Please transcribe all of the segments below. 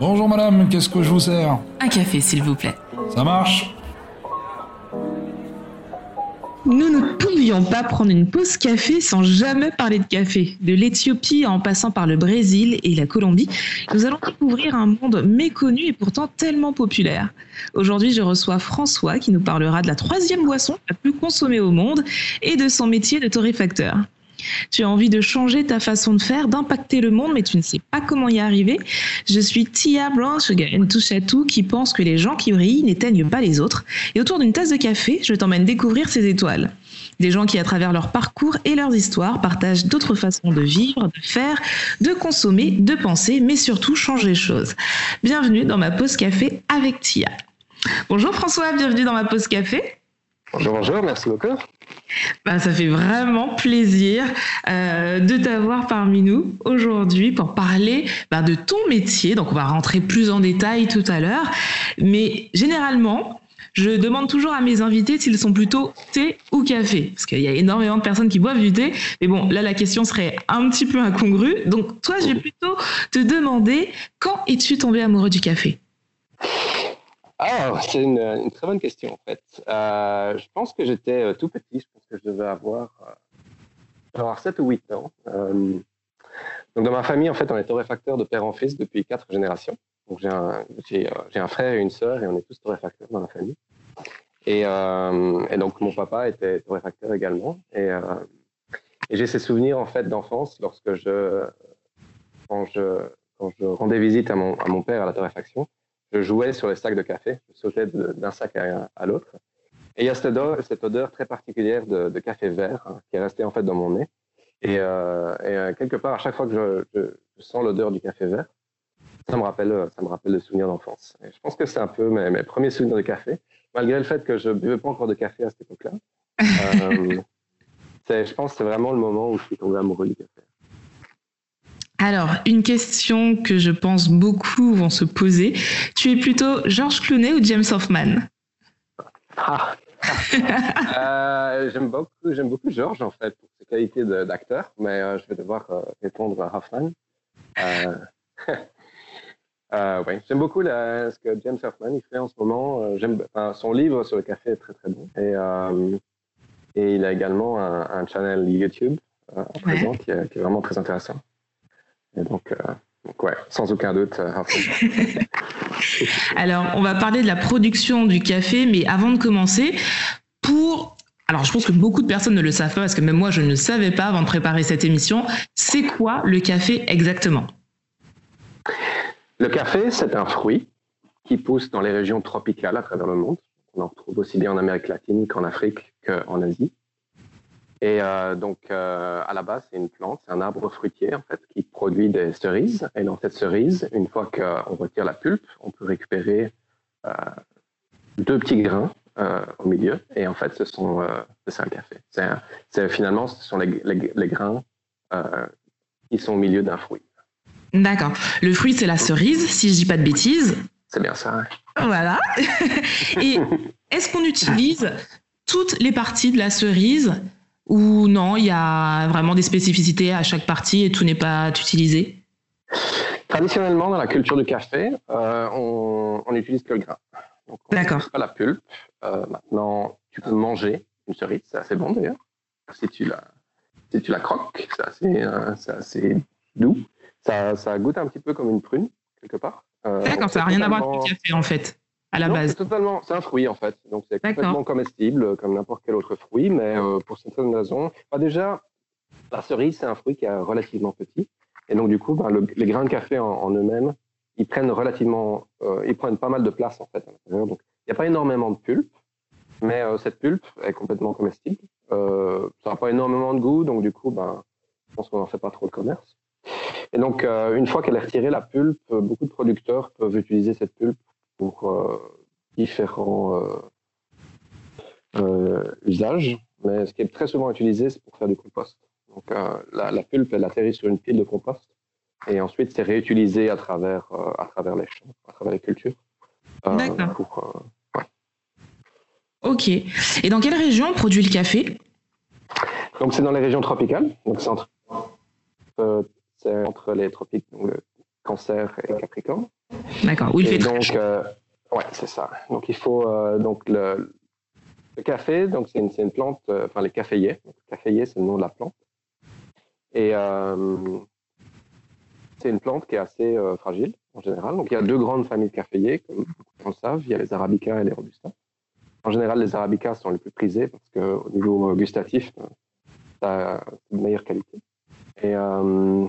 Bonjour madame, qu'est-ce que je vous sers Un café, s'il vous plaît. Ça marche Nous ne pouvions pas prendre une pause café sans jamais parler de café. De l'Éthiopie en passant par le Brésil et la Colombie, nous allons découvrir un monde méconnu et pourtant tellement populaire. Aujourd'hui, je reçois François qui nous parlera de la troisième boisson la plus consommée au monde et de son métier de torréfacteur. Tu as envie de changer ta façon de faire, d'impacter le monde, mais tu ne sais pas comment y arriver. Je suis Tia Blanche, une touche à tout, qui pense que les gens qui brillent n'éteignent pas les autres. Et autour d'une tasse de café, je t'emmène découvrir ces étoiles. Des gens qui, à travers leur parcours et leurs histoires, partagent d'autres façons de vivre, de faire, de consommer, de penser, mais surtout changer les choses. Bienvenue dans ma pause café avec Tia. Bonjour François, bienvenue dans ma pause café. Bonjour, bonjour, merci beaucoup. Bah, ça fait vraiment plaisir euh, de t'avoir parmi nous aujourd'hui pour parler bah, de ton métier. Donc, on va rentrer plus en détail tout à l'heure. Mais généralement, je demande toujours à mes invités s'ils sont plutôt thé ou café. Parce qu'il y a énormément de personnes qui boivent du thé. Mais bon, là, la question serait un petit peu incongrue. Donc, toi, j'ai plutôt te demander quand es-tu tombé amoureux du café? Ah, c'est une, une, très bonne question en fait. Euh, je pense que j'étais euh, tout petit, je pense que je devais avoir, euh, avoir 7 ou 8 ans. Euh, donc dans ma famille, en fait, on est torréfacteur de père en fils depuis quatre générations. Donc j'ai un, j'ai, un frère et une sœur et on est tous torréfacteurs dans la famille. Et, et donc mon papa était torréfacteur également. Et, et j'ai ces souvenirs en fait d'enfance lorsque je quand, je, quand je rendais visite à mon, à mon père à la torréfaction je jouais sur les sacs de café, je sautais d'un sac à, l'autre. Et il y a cette odeur, cette odeur très particulière de, de café vert hein, qui est restée en fait dans mon nez. Et, euh, et euh, quelque part, à chaque fois que je, je, je sens l'odeur du café vert, ça me rappelle, ça me rappelle des souvenirs d'enfance. Et je pense que c'est un peu mes, mes, premiers souvenirs de café, malgré le fait que je ne buvais pas encore de café à cette époque-là. euh, je pense que c'est vraiment le moment où je suis tombé amoureux du café. Alors, une question que je pense beaucoup vont se poser. Tu es plutôt Georges Clooney ou James Hoffman? Ah. euh, J'aime beaucoup, j'aime beaucoup Georges en fait pour ses qualités d'acteur, mais euh, je vais devoir euh, répondre à Hoffman. Ouais. J'aime beaucoup la, ce que James Hoffman il fait en ce moment. J'aime son livre sur le café est très très bon et, et il a également un, un channel YouTube à présent ouais. qui, est, qui est vraiment très intéressant. Et donc, euh, donc, ouais, sans aucun doute. Euh, Alors, on va parler de la production du café, mais avant de commencer, pour alors, je pense que beaucoup de personnes ne le savent pas, parce que même moi, je ne le savais pas avant de préparer cette émission. C'est quoi le café exactement? Le café, c'est un fruit qui pousse dans les régions tropicales à travers le monde. On en retrouve aussi bien en Amérique latine qu'en Afrique qu'en Asie. Et euh, donc, euh, à la base, c'est une plante, c'est un arbre fruitier en fait qui produit des cerises. Et dans cette cerise, une fois qu'on retire la pulpe, on peut récupérer euh, deux petits grains euh, au milieu. Et en fait, ce sont euh, c'est un café. C'est finalement, ce sont les, les, les grains qui sont au milieu d'un fruit. D'accord. Le fruit, c'est la cerise, si je dis pas de bêtises. C'est bien ça. Voilà. Et est-ce qu'on utilise toutes les parties de la cerise ou non, il y a vraiment des spécificités à chaque partie et tout n'est pas utilisé? Traditionnellement, dans la culture du café, euh, on, on utilise que le grain. D'accord. Pas la pulpe. Euh, maintenant, tu peux manger une cerise, c'est assez bon d'ailleurs. Si tu la, si tu la croques, c'est assez, euh, assez doux. Ça, ça goûte un petit peu comme une prune quelque part. Euh, D'accord, ça n'a rien à voir avec le café en fait à la non, base. C'est totalement, c'est un fruit en fait, donc c'est complètement comestible comme n'importe quel autre fruit, mais euh, pour certaines raisons, bah, déjà la cerise c'est un fruit qui est relativement petit, et donc du coup bah, le, les grains de café en, en eux-mêmes, ils prennent relativement, euh, ils prennent pas mal de place en fait à l'intérieur, donc il n'y a pas énormément de pulpe, mais euh, cette pulpe est complètement comestible. Ça n'a pas énormément de goût, donc du coup, ben, je pense qu'on n'en fait pas trop de commerce. Et donc, euh, une fois qu'elle est retirée, la pulpe, beaucoup de producteurs peuvent utiliser cette pulpe pour euh, différents euh, usages. Mais ce qui est très souvent utilisé, c'est pour faire du compost. Donc, la, la, pulpe, elle atterrit sur une pile de compost et ensuite c'est réutilisé à travers, à travers les champs, à travers les cultures. D'accord. Ok. Et dans quelle région on produit le café? Donc c'est dans les régions tropicales. Donc c'est entre, euh, entre les tropiques, donc le Cancer et Capricorne. D'accord. Où il fait donc, euh, ouais, c'est ça. Donc il faut donc le, le, café, donc c'est une, une, plante, enfin les caféiers. Le caféier, c'est le nom de la plante. Et c'est une plante qui est assez fragile en général. Donc il y a deux grandes familles de caféiers, comme beaucoup le savent. Il y a les arabicas et les robustas. En général, les arabicas sont les plus prisés parce qu'au niveau gustatif, ça a une meilleure qualité. Et, euh,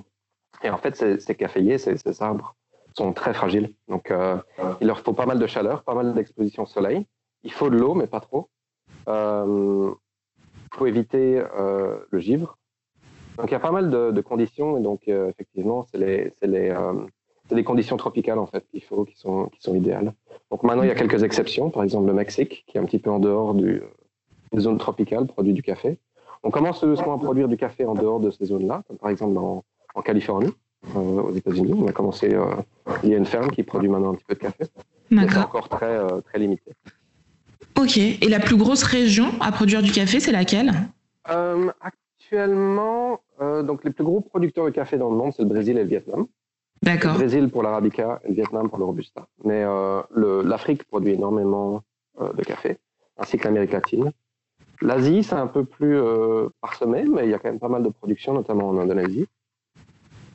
et en fait, ces, ces caféiers, ces, arbres sont très fragiles. Donc, euh, il leur faut pas mal de chaleur, pas mal d'exposition au soleil. Il faut de l'eau, mais pas trop. Il euh, faut éviter euh, le givre. Donc, il y a pas mal de, conditions. Et donc, effectivement, c'est les, conditions tropicales, en fait, qu'il faut, qui sont, idéales. Donc, maintenant, il y a quelques exceptions. Par exemple, le Mexique, qui est un petit peu en dehors du, des zones tropicales, produit du café. On commence doucement à produire du café en dehors de ces zones-là, par exemple en, en Californie, euh, aux États-Unis. On a commencé, euh, il y a une ferme qui produit maintenant un petit peu de café. C'est encore très, euh, très limité. Ok. Et la plus grosse région à produire du café, c'est laquelle? Euh, Actuellement, donc les plus gros producteurs de café dans le monde, c'est le Brésil et le Vietnam. D'accord. Le Brésil pour l'arabica et le Vietnam pour le robusta. Mais l'Afrique produit énormément de café, ainsi que l'Amérique latine. L'Asie, c'est un peu plus parsemé, mais il y a quand même pas mal de production, notamment en Indonésie.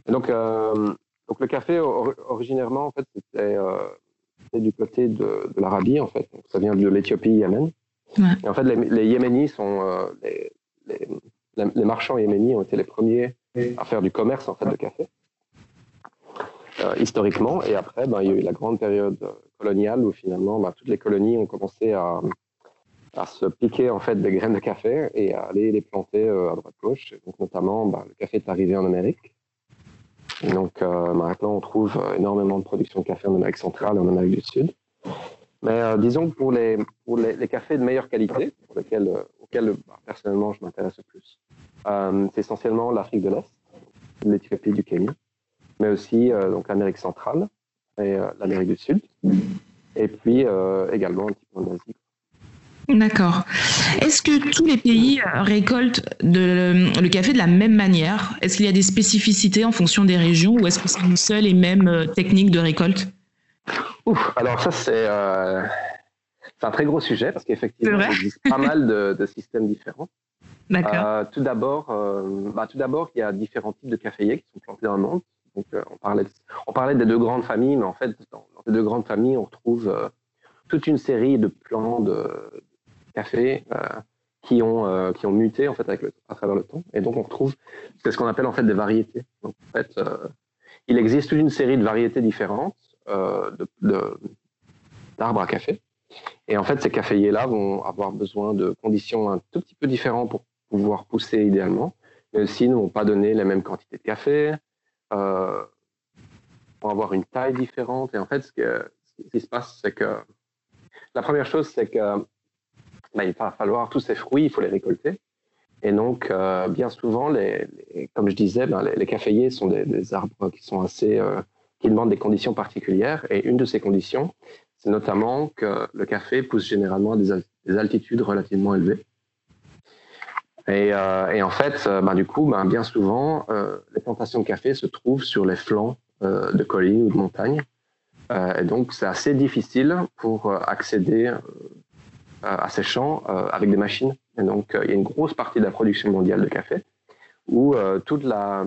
Et donc, euh, donc le café, or, originairement, en fait, c'était euh, du côté de, de l'Arabie, en fait. Donc, ça vient de l'Éthiopie, Yémen. Ouais. Et en fait, les, les Yéménis sont euh, les, les, les, marchands yéménis ont été les premiers à faire du commerce en fait de café euh, historiquement. Et après, ben, il y a eu la grande période coloniale où finalement, ben, toutes les colonies ont commencé à à se piquer en fait des graines de café et à aller les planter euh, à droite gauche. Donc notamment, bah, le café est arrivé en Amérique. Donc euh, maintenant, on trouve énormément de production de café en Amérique centrale et en Amérique du Sud. Mais euh, disons que pour les, pour les, cafés de meilleure qualité, pour lesquels, euh, auxquels bah, personnellement je m'intéresse le plus, euh, c'est essentiellement l'Afrique de l'Est, l'Éthiopie, du Kenya, mais aussi euh, donc l'Amérique centrale et l'Amérique du Sud, et puis également un petit peu en Asie. D'accord. Est-ce que tous les pays récoltent de, le café de la même manière? Est-ce qu'il y a des spécificités en fonction des régions ou est-ce que c'est une seule et même technique de récolte? Ouf, alors ça c'est euh, un très gros sujet parce qu'effectivement il existe pas mal de, de, systèmes différents. D'accord. Euh, tout d'abord, euh, bah, tout d'abord il y a différents types de caféiers qui sont plantés dans le monde. Donc euh, on parlait, on parlait des deux grandes familles, mais en fait dans, dans ces deux grandes familles on retrouve euh, toute une série de plants de, café euh, qui ont euh, qui ont muté en fait à travers le temps. Et donc on retrouve c'est ce qu'on appelle en fait des variétés. Donc en fait euh, il existe toute une série de variétés différentes de, d'arbres à café. Et en fait ces caféiers là vont avoir besoin de conditions un tout petit peu différentes pour pouvoir pousser idéalement. Mais aussi ne vont pas donner les mêmes quantités de café euh, vont avoir une taille différente. Et en fait ce, que, ce qui se passe c'est que la première chose c'est que ben, il va falloir tous ces fruits, il faut les récolter. Et donc, euh, bien souvent, les, comme je disais, ben, les, caféiers sont des, arbres qui sont assez, euh, qui demandent des conditions particulières. Et une de ces conditions, c'est notamment que le café pousse généralement à des, des altitudes relativement élevées. Et, euh, en fait, ben, du coup, ben, bien souvent, les plantations de café se trouvent sur les flancs de collines ou de montagnes. Et donc, c'est assez difficile pour accéder à ces champs euh, avec des machines. Et donc, euh, il y a une grosse partie de la production mondiale de café où euh, toute la,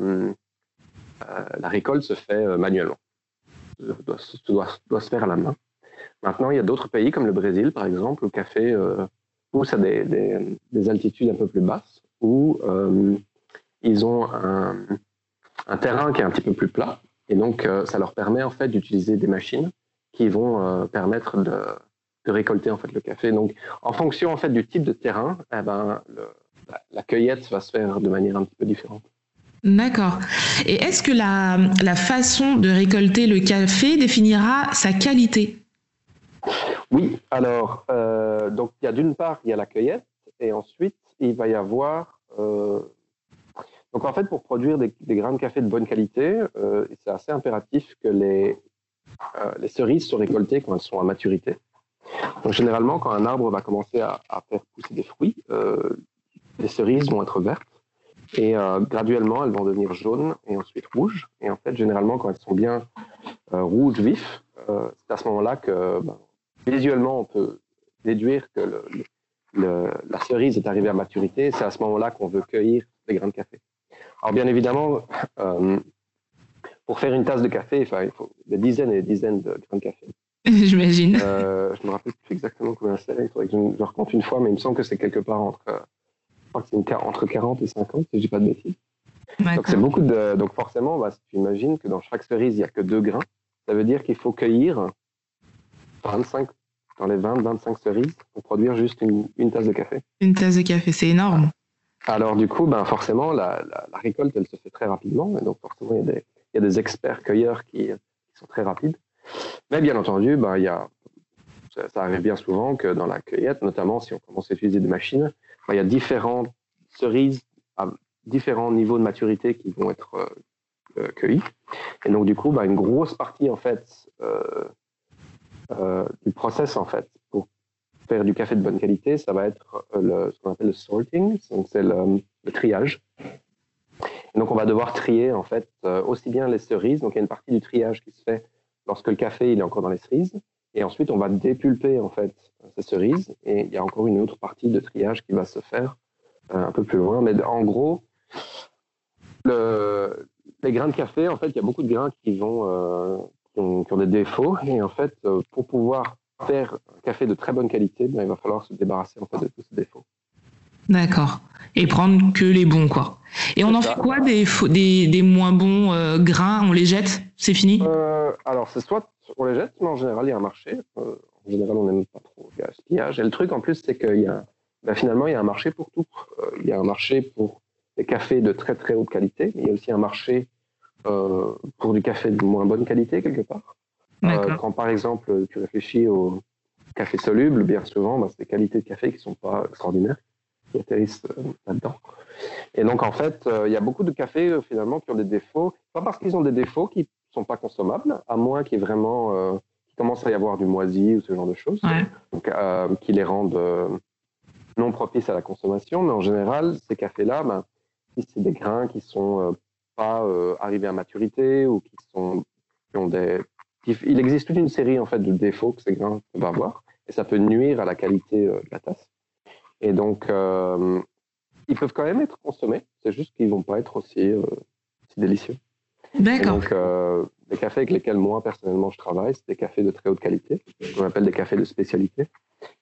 la récolte se fait manuellement. Doit, doit, se faire à la main. Maintenant, il y a d'autres pays comme le Brésil, par exemple, où le café pousse à des, des, des, altitudes un peu plus basses, où ils ont un, un, terrain qui est un petit peu plus plat. Et donc, ça leur permet en fait d'utiliser des machines qui vont permettre de, de récolter en fait le café. Donc, en fonction en fait du type de terrain, eh ben, le, la, la, cueillette va se faire de manière un petit peu différente. D'accord. Et est-ce que la, la façon de récolter le café définira sa qualité? Oui. Alors, euh, donc il y a d'une part il y a la cueillette et ensuite il va y avoir euh, donc en fait pour produire des, des, grains de café de bonne qualité, euh, c'est assez impératif que les les cerises soient récoltées quand elles sont à maturité. Donc, généralement, quand un arbre va commencer à, faire pousser des fruits, euh, les cerises vont être vertes et euh, graduellement, elles vont devenir jaunes et ensuite rouges. Et en fait, généralement, quand elles sont bien euh, rouges vifs, c'est à ce moment-là que ben, visuellement, on peut déduire que la cerise est arrivée à maturité. C'est à ce moment-là qu'on veut cueillir les grains de café. Alors bien évidemment, pour faire une tasse de café, il faut des dizaines et des dizaines de grains de café. J'imagine. Euh, je me rappelle plus exactement combien c'est. Il faudrait que je, je recompte une fois, mais il me semble que c'est quelque part entre, entre 40 et 50, si je dis pas de bêtises. Donc c'est beaucoup de. Donc forcément, bah, si tu imagines que dans chaque cerise, il n'y a que deux grains, ça veut dire qu'il faut cueillir 25, dans les 20-25 cerises pour produire juste une, tasse de café. Une tasse de café, c'est énorme. Alors du coup, ben, forcément, la, la, récolte, elle se fait très rapidement. Et donc forcément, il y a des, il y a des experts cueilleurs qui, sont très rapides. Mais bien entendu, ben, y a, ça, arrive bien souvent que dans la cueillette, notamment si on commence à utiliser des machines, ben, il y a différentes cerises à différents niveaux de maturité qui vont être euh, euh, cueillies. Et donc, du coup, ben, une grosse partie, en fait, euh, du process, en fait, pour faire du café de bonne qualité, ça va être ce qu'on appelle le sorting, donc c'est le, triage donc, on va devoir trier en fait aussi bien les cerises. Donc, il y a une partie du triage qui se fait lorsque le café il est encore dans les cerises. Et ensuite, on va dépulper en fait ces cerises. Et il y a encore une autre partie de triage qui va se faire euh, un peu plus loin. Mais en gros, le, les grains de café, en fait, il y a beaucoup de grains qui euh, qui, ont, des défauts. Et en fait, pour pouvoir faire un café de très bonne qualité, ben, il va falloir se débarrasser en fait de tous ces défauts. D'accord. Et prendre que les bons, quoi. Et on en fait quoi des, des, des moins bons euh, grains? On les jette? C'est fini? Euh, Alors, c'est soit on les jette, mais en général, il y a un marché. Euh, en général, on n'aime pas trop le gaspillage. Et le truc, en plus, c'est qu'il y a, ben, finalement, il y a un marché pour tout. il y a un marché pour des cafés de très, très haute qualité, mais il y a aussi un marché pour du café de moins bonne qualité, quelque part. quand, par exemple, tu réfléchis au café soluble, bien souvent, ben, c'est des qualités de café qui ne sont pas extraordinaires qui atterrissent euh, là-dedans. Et donc, en fait, euh, il y a beaucoup de cafés, euh, finalement, qui ont des défauts. Pas parce qu'ils ont des défauts qui ne sont pas consommables, à moins qu'il vraiment, commence à y avoir du moisi ou ce genre de choses, donc, qui les rendent non propices à la consommation. Mais en général, ces cafés-là, ben, si c'est des grains qui sont pas arrivés à maturité ou qui sont qui ont des il existe toute une série en fait de défauts que ces grains peuvent avoir et ça peut nuire à la qualité de la tasse. Et donc, euh, ils peuvent quand même être consommés. C'est juste qu'ils vont pas être aussi, euh, délicieux. D'accord. Donc, euh, les cafés avec lesquels moi personnellement je travaille, c'est des cafés de très haute qualité, qu'on appelle des cafés de spécialité,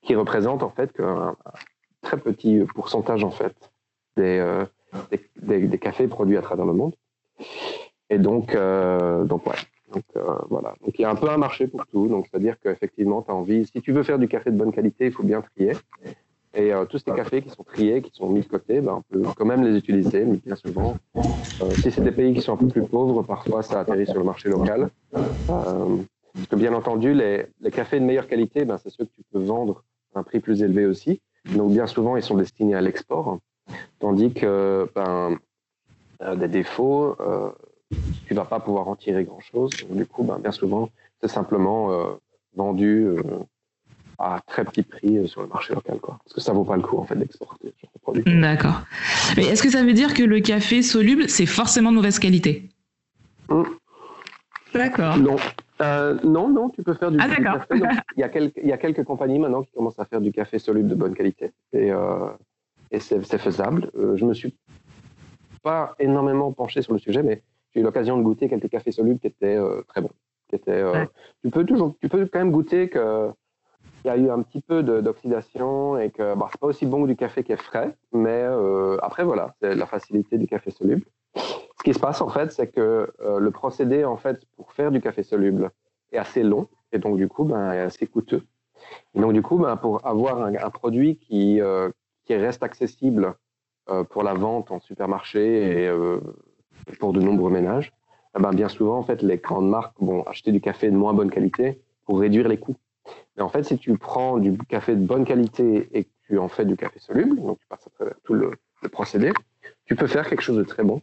qui représentent en fait qu'un très petit pourcentage en fait des, des, des, cafés produits à travers le monde. Et donc, donc ouais. Donc voilà. Donc il y a un peu un marché pour tout. Donc c'est-à-dire qu'effectivement, tu as envie, si tu veux faire du café de bonne qualité, il faut bien trier. Et euh, tous ces cafés qui sont triés, qui sont mis de côté, ben, on peut quand même les utiliser, mais bien souvent, euh, si c'est des pays qui sont un peu plus pauvres, parfois ça atterrit sur le marché local. Euh, parce que bien entendu, les, les, cafés de meilleure qualité, ben, c'est ceux que tu peux vendre à un prix plus élevé aussi. Donc bien souvent, ils sont destinés à l'export, tandis que ben, des défauts, tu vas pas pouvoir en tirer grand-chose. Du coup, ben, bien souvent, c'est simplement vendu à très petit prix euh, sur le marché local, quoi. Parce que ça vaut pas le coup, en fait, d'exporter ce produit. D'accord. Mais est-ce que ça veut dire que le café soluble, c'est forcément de mauvaise qualité? Hmm. D'accord. Non. Euh, non, non, tu peux faire du, ah, café. Il y, a quelques, il y a quelques compagnies maintenant qui commencent à faire du café soluble de bonne qualité. Et, euh, et c'est faisable. je me suis pas énormément penché sur le sujet, mais j'ai eu l'occasion de goûter quelques cafés solubles qui étaient très bons. Qui étaient, tu, peux toujours, tu peux quand même goûter que il y a eu un petit peu d'oxydation et que bah, c'est pas aussi bon que du café qui est frais, mais euh, après voilà, c'est la facilité du café soluble. Ce qui se passe en fait, c'est que euh, le procédé en fait pour faire du café soluble est assez long et donc du coup ben, est assez coûteux. Et donc du coup ben, pour avoir un, produit qui euh, qui reste accessible pour la vente en supermarché et pour de nombreux ménages, ben, bien souvent en fait les grandes marques vont acheter du café de moins bonne qualité pour réduire les coûts. Mais en fait, si tu prends du café de bonne qualité et que tu en fais du café soluble, donc tu passes à travers tout le, procédé, tu peux faire quelque chose de très bon.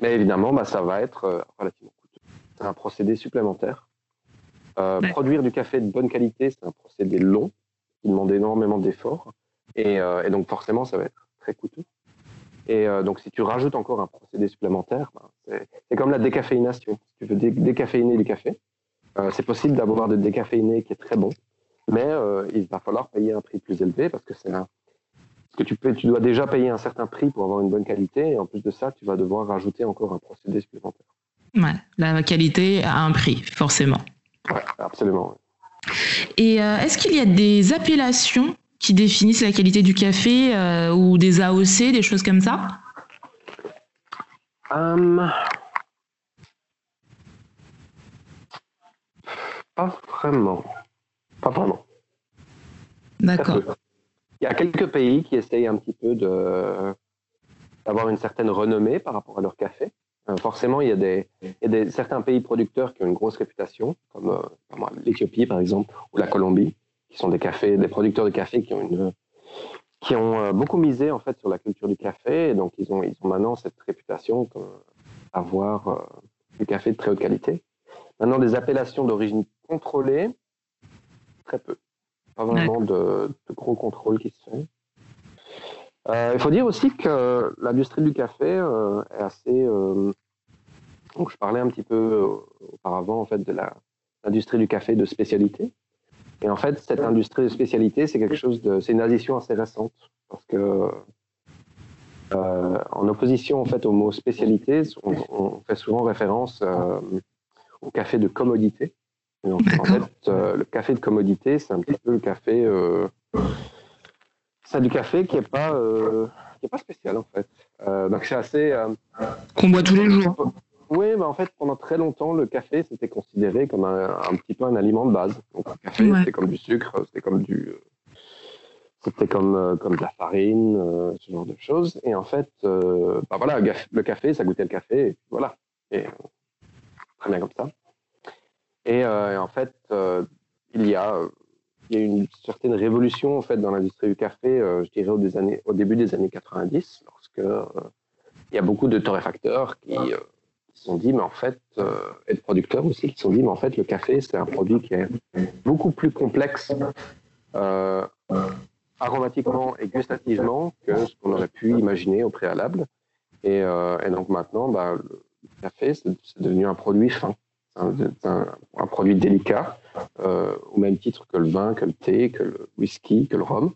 Mais évidemment, bah, ça va être euh, relativement coûteux. C'est un procédé supplémentaire. Euh, produire du café de bonne qualité, c'est un procédé long qui demande énormément d'efforts. Et, euh, donc, forcément, ça va être très coûteux. Et donc, si tu rajoutes encore un procédé supplémentaire, ben, c'est comme la décaféination. Si tu veux décaféiner du café, c'est possible d'avoir des décaféinés qui est très bon, mais il va falloir payer un prix plus élevé parce que c'est un, que tu, peux, tu dois déjà payer un certain prix pour avoir une bonne qualité, et en plus de ça, tu vas devoir rajouter encore un procédé supplémentaire. Ouais, la qualité a un prix, forcément. Oui, absolument. Et euh, est-ce qu'il y a des appellations qui définissent la qualité du café euh, ou des AOC, des choses comme ça? Hum, Pas vraiment. Pas vraiment. D'accord. Il y a quelques pays qui essayent un petit peu de d'avoir une certaine renommée par rapport à leur café. Euh, forcément, il y, a des, des, certains pays producteurs qui ont une grosse réputation, comme euh, l'Éthiopie par exemple, ou la Colombie, qui sont des cafés, des producteurs de café qui ont une qui ont euh, beaucoup misé en fait sur la culture du café, et donc ils ont ils ont maintenant cette réputation d'avoir du café de très haute qualité. Maintenant, des appellations d'origine contrôlée, très peu. Pas vraiment de, gros contrôle qui se fait. Euh, il faut dire aussi que l'industrie du café euh, est assez. Euh, donc je parlais un petit peu auparavant en fait de l'industrie du café de spécialité. Et en fait, cette industrie de spécialité, c'est quelque chose de, c'est une addition assez récente parce que en opposition en fait au mot spécialité, on, fait souvent référence au café de commodité. En fait, le café de commodité, c'est un petit peu le café c'est du café qui est pas euh, qui est pas spécial en fait. Euh, donc c'est assez. Euh, Qu'on boit tous les jours. Oui, mais en fait pendant très longtemps le café c'était considéré comme un, un, petit peu un aliment de base. Donc le café c'était comme du sucre, c'était comme du c'était comme comme de la farine, ce genre de choses. Et en fait, bah voilà, le café, ça goûtait le café, et voilà. Et très bien comme ça. Et, et en fait, il y a il y a eu une certaine révolution en fait dans l'industrie du café, euh, je dirais au, des années, au, début des années 90, lorsque euh, il y a beaucoup de torréfacteurs qui, euh, se sont dit, mais en fait, et de producteurs aussi, qui se sont dit, mais en fait, le café, c'est un produit qui est beaucoup plus complexe aromatiquement et gustativement que ce qu'on aurait pu imaginer au préalable. Et, et donc maintenant, bah, le café, c'est devenu un produit fin un, un, produit délicat, euh, au même titre que le vin, que le thé, que le whisky, que le rhum.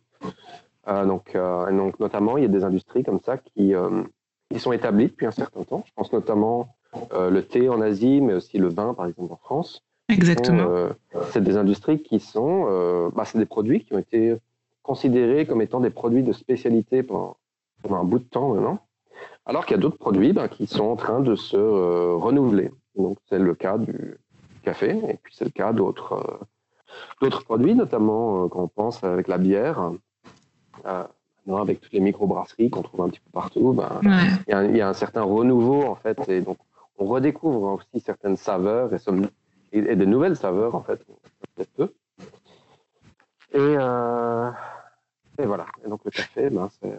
Euh, donc, euh, donc, notamment, il y a des industries comme ça qui, qui sont établies depuis un certain temps. Je pense notamment le thé en Asie, mais aussi le vin, par exemple, en France. Exactement. c'est des industries qui sont, bah, c'est des produits qui ont été considérés comme étant des produits de spécialité pendant, pendant un bout de temps maintenant, alors qu'il y a d'autres produits bah, qui sont en train de se renouveler. Donc c'est le cas du café et puis c'est le cas d'autres euh, d'autres produits, notamment euh, quand on pense avec la bière. Euh, avec toutes les microbrasseries qu'on trouve un petit peu partout, ben, il, y a, un certain renouveau en fait, et donc on redécouvre aussi certaines saveurs et, et, de nouvelles saveurs en fait, peut-être peu. Et, et, voilà. Et donc le café, ben, c'est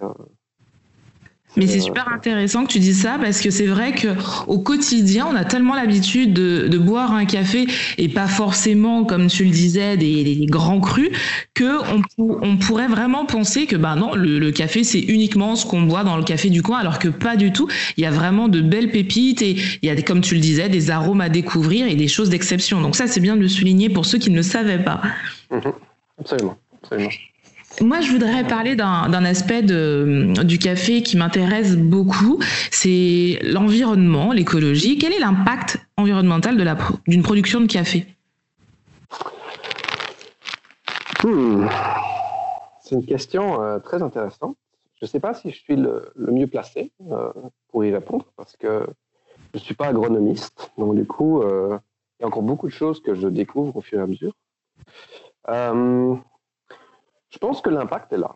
mais c'est super intéressant que tu dises ça parce que c'est vrai que au quotidien, on a tellement l'habitude de, boire un café et pas forcément, comme tu le disais, des, grands crus, que on, pourrait vraiment penser que bah non, le, café c'est uniquement ce qu'on boit dans le café du coin, alors que pas du tout. Il y a vraiment de belles pépites et il y a, comme tu le disais, des arômes à découvrir et des choses d'exception. Donc ça, c'est bien de le souligner pour ceux qui ne le savaient pas. Mhm. absolument, absolument. Moi, je voudrais parler d'un aspect du café qui m'intéresse beaucoup, c'est l'environnement, l'écologie. Quel est l'impact environnemental d'une production de café? Hmm. C'est une question euh, très intéressante. Je ne sais pas si je suis le, mieux placé euh, pour y répondre parce que je ne suis pas agronomiste. Donc, du coup, euh, il y a encore beaucoup de choses que je découvre au fur et à mesure. Je pense que l'impact est là.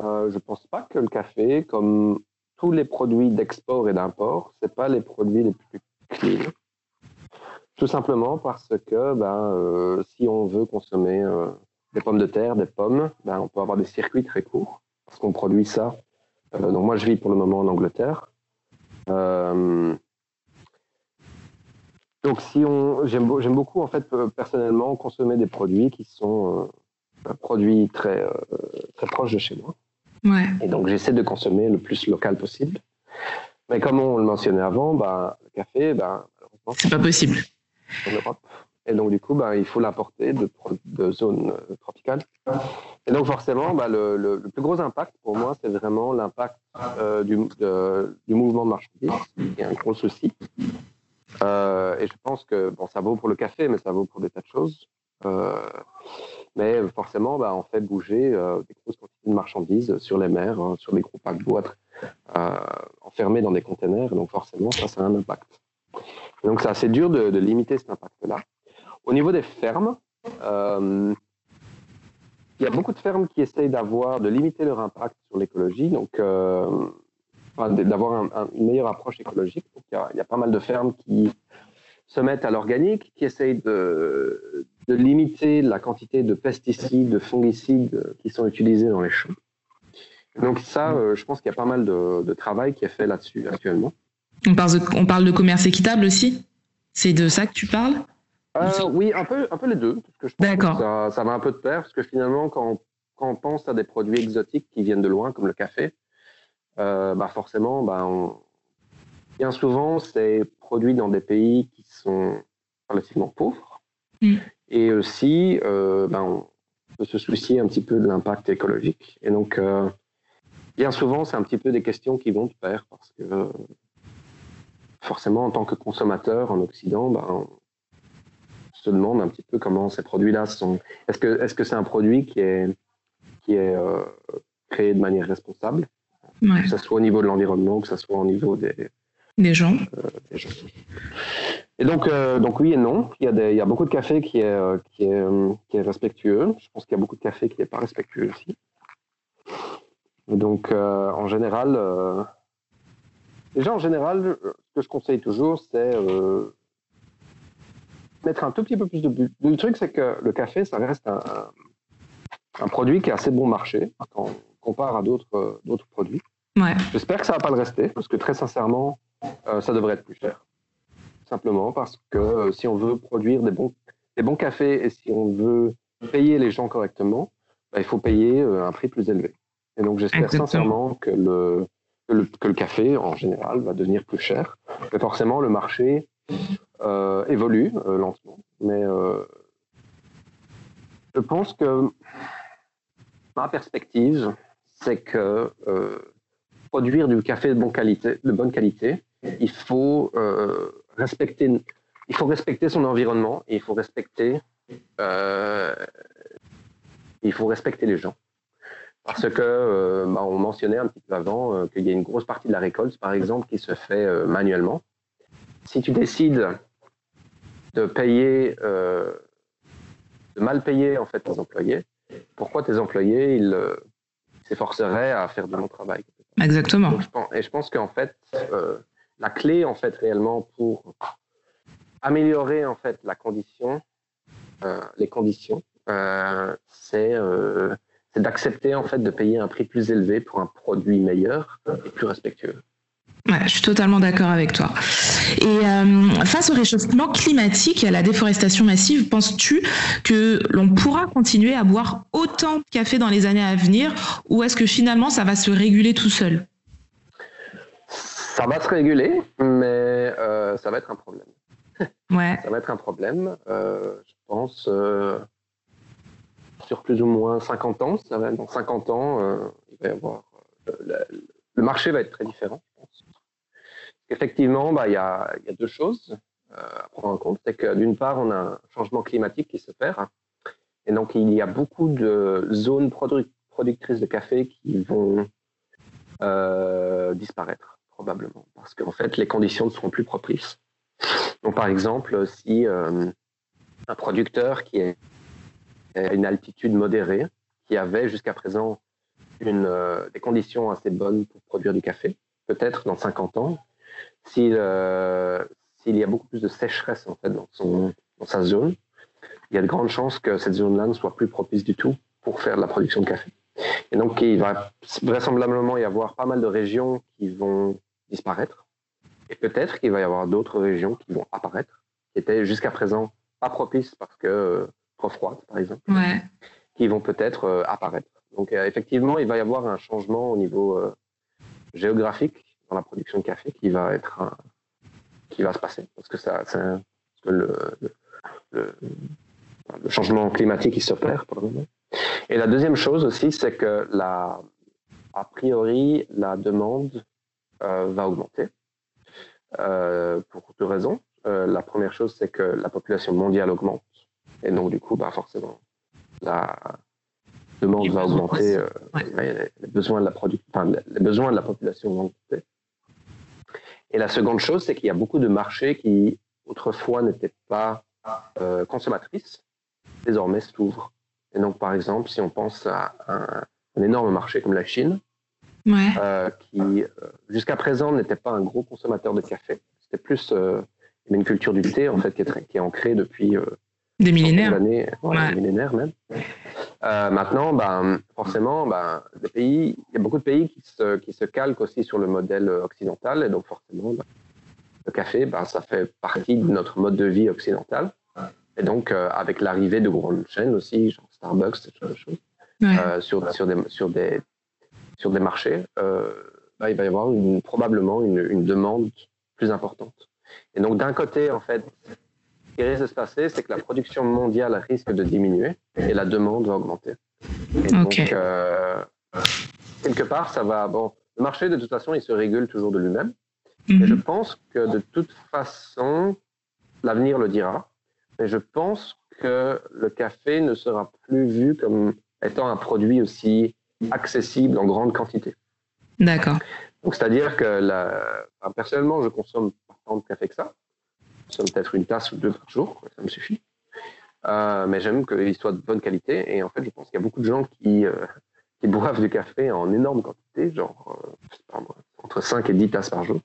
Euh, je ne pense pas que le café, comme tous les produits d'export et d'import, ce pas les produits les plus clean. Tout simplement parce que ben, euh, si on veut consommer euh, des pommes de terre, des pommes, ben, on peut avoir des circuits très courts parce qu'on produit ça. donc moi, je vis pour le moment en Angleterre. donc si on, j'aime, beaucoup en fait personnellement consommer des produits qui sont un produit très, euh, très proche de chez moi. Et donc, j'essaie de consommer le plus local possible. Mais comme on le mentionnait avant, bah, le café, bah, c'est pas possible. En Europe, Et donc, du coup, bah, il faut l'importer de, de zones tropicales. Et donc, forcément, bah, le, le, plus gros impact pour moi, c'est vraiment l'impact du, du mouvement de marchandises, qui est un gros souci. Euh, et je pense que bon, ça vaut pour le café, mais ça vaut pour des tas de choses. Euh, mais forcément, bah, on fait bouger euh, des grosses quantités de marchandises sur les mers, hein, sur des gros paquebots enfermés dans des containers. Donc forcément, ça, a un impact. donc c'est assez dur de, limiter cet impact-là. Au niveau des fermes, il y a beaucoup de fermes qui essayent d'avoir, de limiter leur impact sur l'écologie. Donc d'avoir une meilleure approche écologique. il, y a, pas mal de fermes qui se mettent à l'organique, qui essayent de, de, limiter la quantité de pesticides, de fongicides qui sont utilisés dans les champs. Donc ça, euh, je pense qu'il y a pas mal de, travail qui est fait là-dessus actuellement. On parle, de, on parle de commerce équitable aussi? C'est de ça que tu parles? Euh, Oui, un peu, un peu les deux. D'accord. Ça, ça, va un peu de pair, parce que finalement, quand quand on pense à des produits exotiques qui viennent de loin, comme le café, euh, bah forcément, bah bien souvent, c'est produit dans des pays qui sont relativement pauvres. Mm. Et aussi, euh, bah, on peut se soucier un petit peu de l'impact écologique. Et donc, euh, bien souvent, c'est un petit peu des questions qui vont de pair parce que forcément, en tant que consommateur en Occident, bah, on se demande un petit peu comment ces produits-là sont. Est-ce que est-ce que c'est un produit qui est qui est créé de manière responsable? Que ce soit au niveau de l'environnement, que ce soit au niveau des, des gens. Euh, et donc, euh, donc oui et non. Il y, a des, il y a beaucoup de café qui est, euh, qui est, qui est respectueux. Je pense qu'il y a beaucoup de café qui n'est pas respectueux aussi. donc, en général, déjà en général, ce que je conseille toujours, c'est mettre un tout petit peu plus de but. Le truc, c'est que le café, ça reste un, un produit qui a assez bon marché quand on compare à d'autres d'autres produits. J'espère que ça va pas le rester, parce que très sincèrement, euh, ça devrait être plus cher. Simplement parce que euh, si on veut produire des bons, des bons cafés et si on veut payer les gens correctement, bah, il faut payer euh, un prix plus élevé. Et donc j'espère sincèrement que le, que le, café, en général, va devenir plus cher. Mais forcément, le marché évolue lentement. Mais je pense que ma perspective, c'est que produire du café de bonne qualité, de bonne qualité il faut euh, respecter, il faut respecter son environnement et il faut respecter, euh, il faut respecter les gens. Parce que euh, bah, on mentionnait un petit peu avant qu'il y a une grosse partie de la récolte, par exemple, qui se fait manuellement. Si tu décides de payer, de mal payer en fait tes employés, pourquoi tes employés ils s'efforceraient à faire du bon travail? Exactement. et je pense qu'en fait, euh, la clé, en fait, réellement, pour améliorer, en fait, euh, les conditions, euh, c'est d'accepter, en fait, de payer un prix plus élevé pour un produit meilleur et plus respectueux. Je suis totalement d'accord avec toi. Et euh, face au réchauffement climatique et à la déforestation massive, penses-tu que l'on pourra continuer à boire autant de café dans les années à venir ou est-ce que finalement ça va se réguler tout seul? Ça va se réguler, mais euh, ça va être un problème. Ouais. ça va être un problème. Euh, je pense sur plus ou moins 50 ans. Ça va, dans 50 ans, il va y avoir, le marché va être très différent. Effectivement, bah, il y, a, deux choses euh, à prendre en compte. C'est que d'une part, on a un changement climatique qui se perd. Et donc, il y a beaucoup de zones productrices de café qui vont euh, disparaître, probablement. Parce qu'en fait, les conditions ne seront plus propices. Donc, par exemple, si euh, un producteur qui est à une altitude modérée, qui avait jusqu'à présent une, des conditions assez bonnes pour produire du café, peut-être dans 50 ans, euh, s'il y a beaucoup plus de sécheresse en fait dans, dans sa zone, il y a de grandes chances que cette zone-là ne soit plus propice du tout pour faire de la production de café. Et donc, il va vraisemblablement y avoir pas mal de régions qui vont disparaître. Et peut-être qu'il va y avoir d'autres régions qui vont apparaître, qui étaient jusqu'à présent pas propices parce que euh, trop froides, par exemple, qui vont peut-être euh, apparaître. Donc, effectivement, il va y avoir un changement au niveau géographique la production de café qui va être qui va se passer parce que ça, le, le, changement climatique qui s'opère pour le moment. Et la deuxième chose aussi, c'est que la, a priori, la demande va augmenter pour deux raisons. la première chose, c'est que la population mondiale augmente. Et donc, du coup, bah, forcément, la demande va augmenter. les, besoins de la enfin, les besoins de la population vont augmenter. Et la seconde chose, c'est qu'il y a beaucoup de marchés qui, autrefois, n'étaient pas euh, consommatrices, désormais s'ouvrent. Et donc, par exemple, si on pense à un, énorme marché comme la Chine, euh, qui, euh, jusqu'à présent, n'était pas un gros consommateur de café. C'était plus une culture du thé, en fait, qui est, qui est ancrée depuis des millénaires. Années, Des millénaires même. Euh, maintenant, ben, forcément, ben, pays, il y a beaucoup de pays qui se, qui se calquent aussi sur le modèle occidental. Et donc, forcément, ben, le café, ben, ça fait partie de notre mode de vie occidental. Et donc, euh, avec l'arrivée de grandes chaînes aussi, genre Starbucks, ce genre de choses, euh, sur, sur, des, sur, des, sur des marchés, ben, il va y avoir une, probablement une, une demande plus importante. Et donc, d'un côté, en fait, ce qui risque de se passer, c'est que la production mondiale risque de diminuer et la demande va augmenter. Et donc, euh, quelque part, ça va. Bon, le marché, de toute façon, il se régule toujours de lui-même. Et je pense que de toute façon, l'avenir le dira. Mais je pense que le café ne sera plus vu comme étant un produit aussi accessible en grande quantité. D'accord. Donc, c'est-à-dire que la, personnellement, je consomme pas tant de café que ça peut-être une tasse ou deux par jour, ça me suffit. Euh, mais j'aime qu'il soit de bonne qualité. Et en fait, je pense qu'il y a beaucoup de gens qui, euh, qui boivent du café en énorme quantité, genre euh, entre 5 et 10 tasses par jour.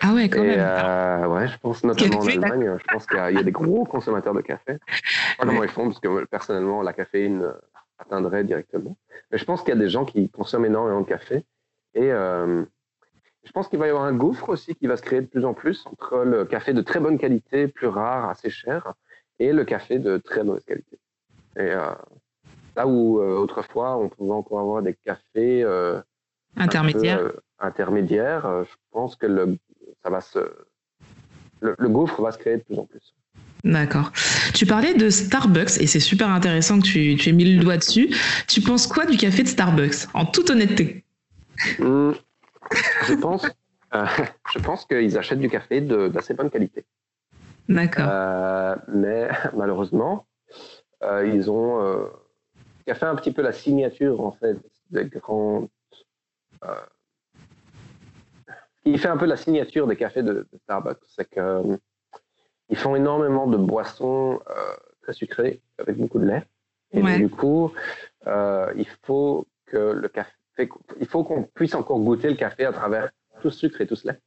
Ah ouais, quand même. ouais, je pense notamment en Allemagne, je pense qu'il y, a des gros consommateurs de café. Je sais pas comment ils font, parce que personnellement, la caféine atteindrait directement. Mais je pense qu'il y a des gens qui consomment énormément de café. Et je pense qu'il va y avoir un gouffre aussi qui va se créer de plus en plus entre le café de très bonne qualité, plus rare, assez cher, et le café de très mauvaise qualité. Et euh, là où euh, autrefois on pouvait encore avoir des cafés euh, intermédiaires, intermédiaires je pense que le, ça va se, le, gouffre va se créer de plus en plus. D'accord. Tu parlais de Starbucks et c'est super intéressant que tu, tu aies mis le doigt dessus. Tu penses quoi du café de Starbucks, en toute honnêteté? Mmh. Je pense, euh, je pense qu'ils achètent du café d'assez bonne qualité. D'accord. Euh, mais malheureusement, euh, ils ont qui a fait un petit peu la signature en fait des grands. qui fait un peu la signature des cafés de, Starbucks, c'est que ils font énormément de boissons très sucrées avec beaucoup de lait. Et du coup, il faut que le café il faut qu'on puisse encore goûter le café à travers tout ce sucre et tout ce lait.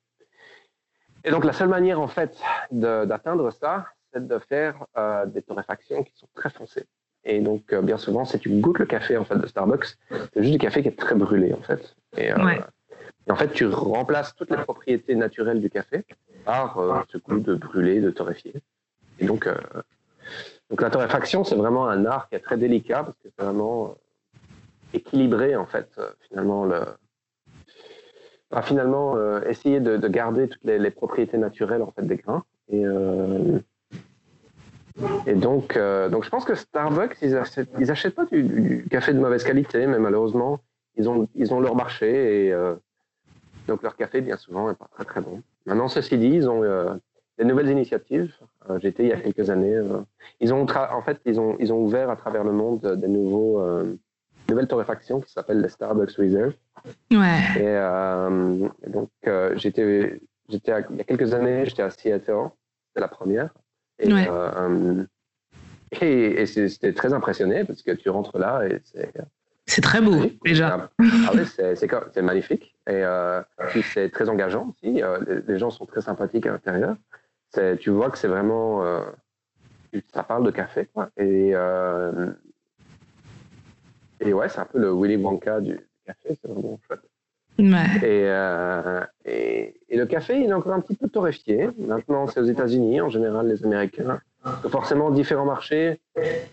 Et donc, la seule manière, en fait, d'atteindre ça, c'est de faire euh, des torréfactions qui sont très foncées. Et donc, euh, bien souvent, si tu goûtes le café, en fait, de Starbucks, c'est juste du café qui est très brûlé, en fait. Et, euh, en fait, tu remplaces toutes les propriétés naturelles du café par ce goût de brûlé, de torréfié. Et donc, donc la torréfaction, c'est vraiment un art qui est très délicat parce que c'est vraiment équilibrer en fait euh, finalement le finalement euh, essayer de, garder toutes les, propriétés naturelles en fait des grains. Et euh, et donc donc je pense que Starbucks ils achètent, ils achètent pas du, café de mauvaise qualité mais malheureusement ils ont ils ont leur marché et donc leur café bien souvent est pas très très bon maintenant ceci dit ils ont des nouvelles initiatives j'étais il y a quelques années ils ont en fait ils ont ils ont ouvert à travers le monde des nouveaux nouvelle torréfaction qui s'appelle le Starbucks Reserve. Ouais. Et, euh, donc, euh, j'étais, j'étais il y a quelques années, j'étais à Seattle, c'était la première. Et, ouais. Euh, et, c'était très impressionné parce que tu rentres là et c'est. C'est très beau, déjà. Ah c'est magnifique. Et puis c'est très engageant aussi. Les, gens sont très sympathiques à l'intérieur. Tu vois que c'est vraiment. ça parle de café, quoi. Et et ouais, c'est un peu le Willy Wonka du café, c'est vraiment chouette. Euh, et, et, le café, il est encore un petit peu torréfié. Maintenant, c'est aux États-Unis, en général, les Américains. forcément, différents marchés